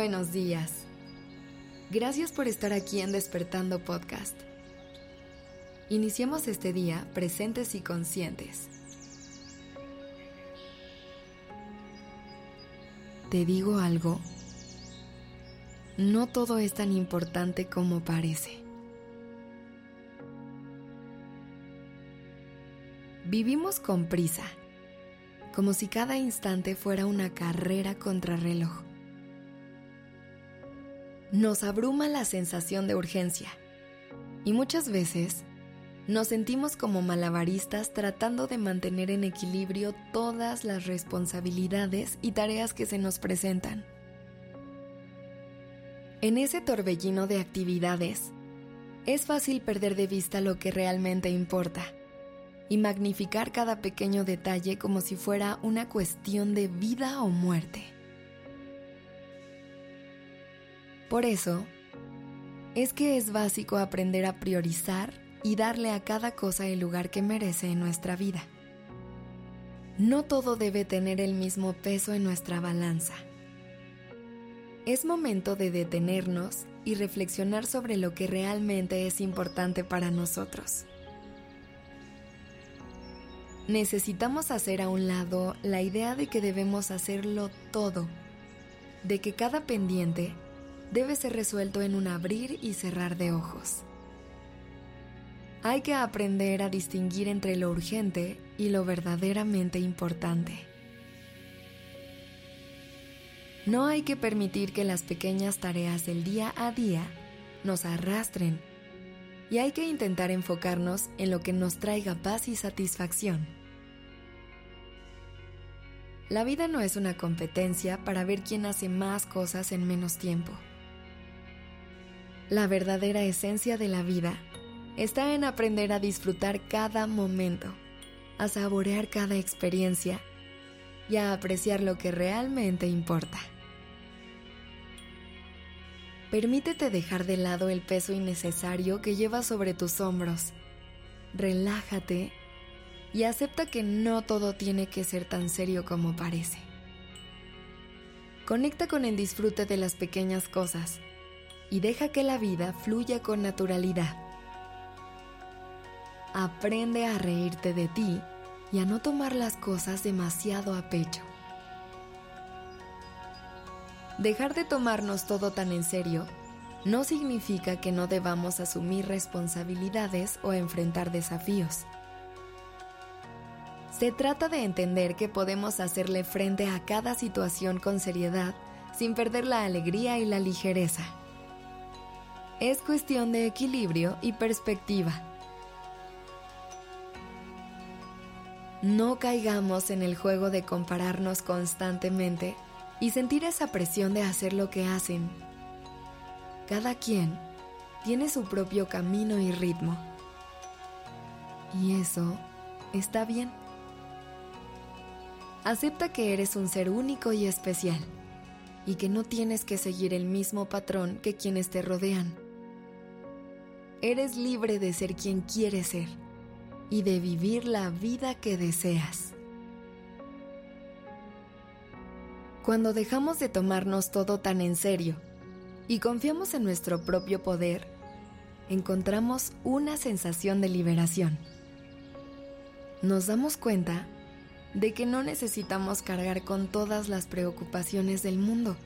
buenos días. Gracias por estar aquí en Despertando Podcast. Iniciemos este día presentes y conscientes. ¿Te digo algo? No todo es tan importante como parece. Vivimos con prisa, como si cada instante fuera una carrera contra reloj nos abruma la sensación de urgencia y muchas veces nos sentimos como malabaristas tratando de mantener en equilibrio todas las responsabilidades y tareas que se nos presentan. En ese torbellino de actividades, es fácil perder de vista lo que realmente importa y magnificar cada pequeño detalle como si fuera una cuestión de vida o muerte. Por eso, es que es básico aprender a priorizar y darle a cada cosa el lugar que merece en nuestra vida. No todo debe tener el mismo peso en nuestra balanza. Es momento de detenernos y reflexionar sobre lo que realmente es importante para nosotros. Necesitamos hacer a un lado la idea de que debemos hacerlo todo, de que cada pendiente debe ser resuelto en un abrir y cerrar de ojos. Hay que aprender a distinguir entre lo urgente y lo verdaderamente importante. No hay que permitir que las pequeñas tareas del día a día nos arrastren y hay que intentar enfocarnos en lo que nos traiga paz y satisfacción. La vida no es una competencia para ver quién hace más cosas en menos tiempo. La verdadera esencia de la vida está en aprender a disfrutar cada momento, a saborear cada experiencia y a apreciar lo que realmente importa. Permítete dejar de lado el peso innecesario que llevas sobre tus hombros. Relájate y acepta que no todo tiene que ser tan serio como parece. Conecta con el disfrute de las pequeñas cosas y deja que la vida fluya con naturalidad. Aprende a reírte de ti y a no tomar las cosas demasiado a pecho. Dejar de tomarnos todo tan en serio no significa que no debamos asumir responsabilidades o enfrentar desafíos. Se trata de entender que podemos hacerle frente a cada situación con seriedad sin perder la alegría y la ligereza es cuestión de equilibrio y perspectiva. No caigamos en el juego de compararnos constantemente y sentir esa presión de hacer lo que hacen. Cada quien tiene su propio camino y ritmo. Y eso está bien. Acepta que eres un ser único y especial y que no tienes que seguir el mismo patrón que quienes te rodean. Eres libre de ser quien quieres ser y de vivir la vida que deseas. Cuando dejamos de tomarnos todo tan en serio y confiamos en nuestro propio poder, encontramos una sensación de liberación. Nos damos cuenta de que no necesitamos cargar con todas las preocupaciones del mundo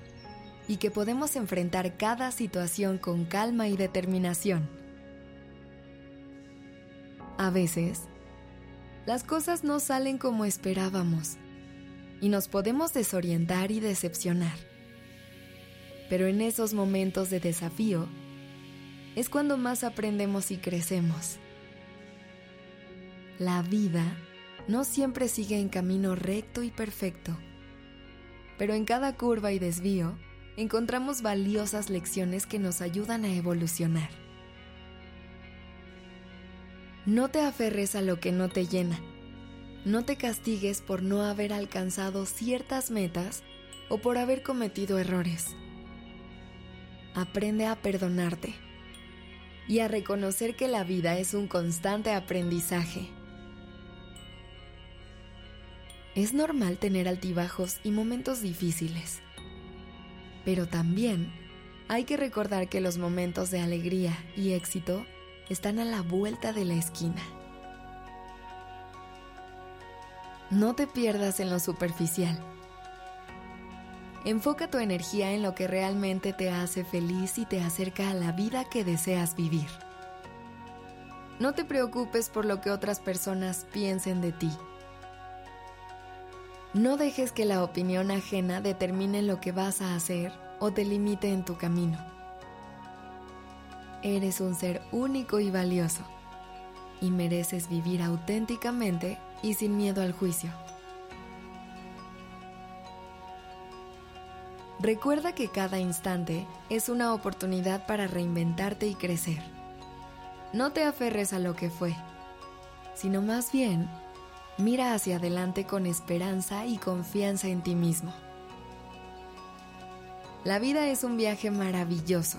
y que podemos enfrentar cada situación con calma y determinación. A veces, las cosas no salen como esperábamos y nos podemos desorientar y decepcionar. Pero en esos momentos de desafío es cuando más aprendemos y crecemos. La vida no siempre sigue en camino recto y perfecto, pero en cada curva y desvío encontramos valiosas lecciones que nos ayudan a evolucionar. No te aferres a lo que no te llena. No te castigues por no haber alcanzado ciertas metas o por haber cometido errores. Aprende a perdonarte y a reconocer que la vida es un constante aprendizaje. Es normal tener altibajos y momentos difíciles. Pero también hay que recordar que los momentos de alegría y éxito están a la vuelta de la esquina. No te pierdas en lo superficial. Enfoca tu energía en lo que realmente te hace feliz y te acerca a la vida que deseas vivir. No te preocupes por lo que otras personas piensen de ti. No dejes que la opinión ajena determine lo que vas a hacer o te limite en tu camino. Eres un ser único y valioso y mereces vivir auténticamente y sin miedo al juicio. Recuerda que cada instante es una oportunidad para reinventarte y crecer. No te aferres a lo que fue, sino más bien mira hacia adelante con esperanza y confianza en ti mismo. La vida es un viaje maravilloso,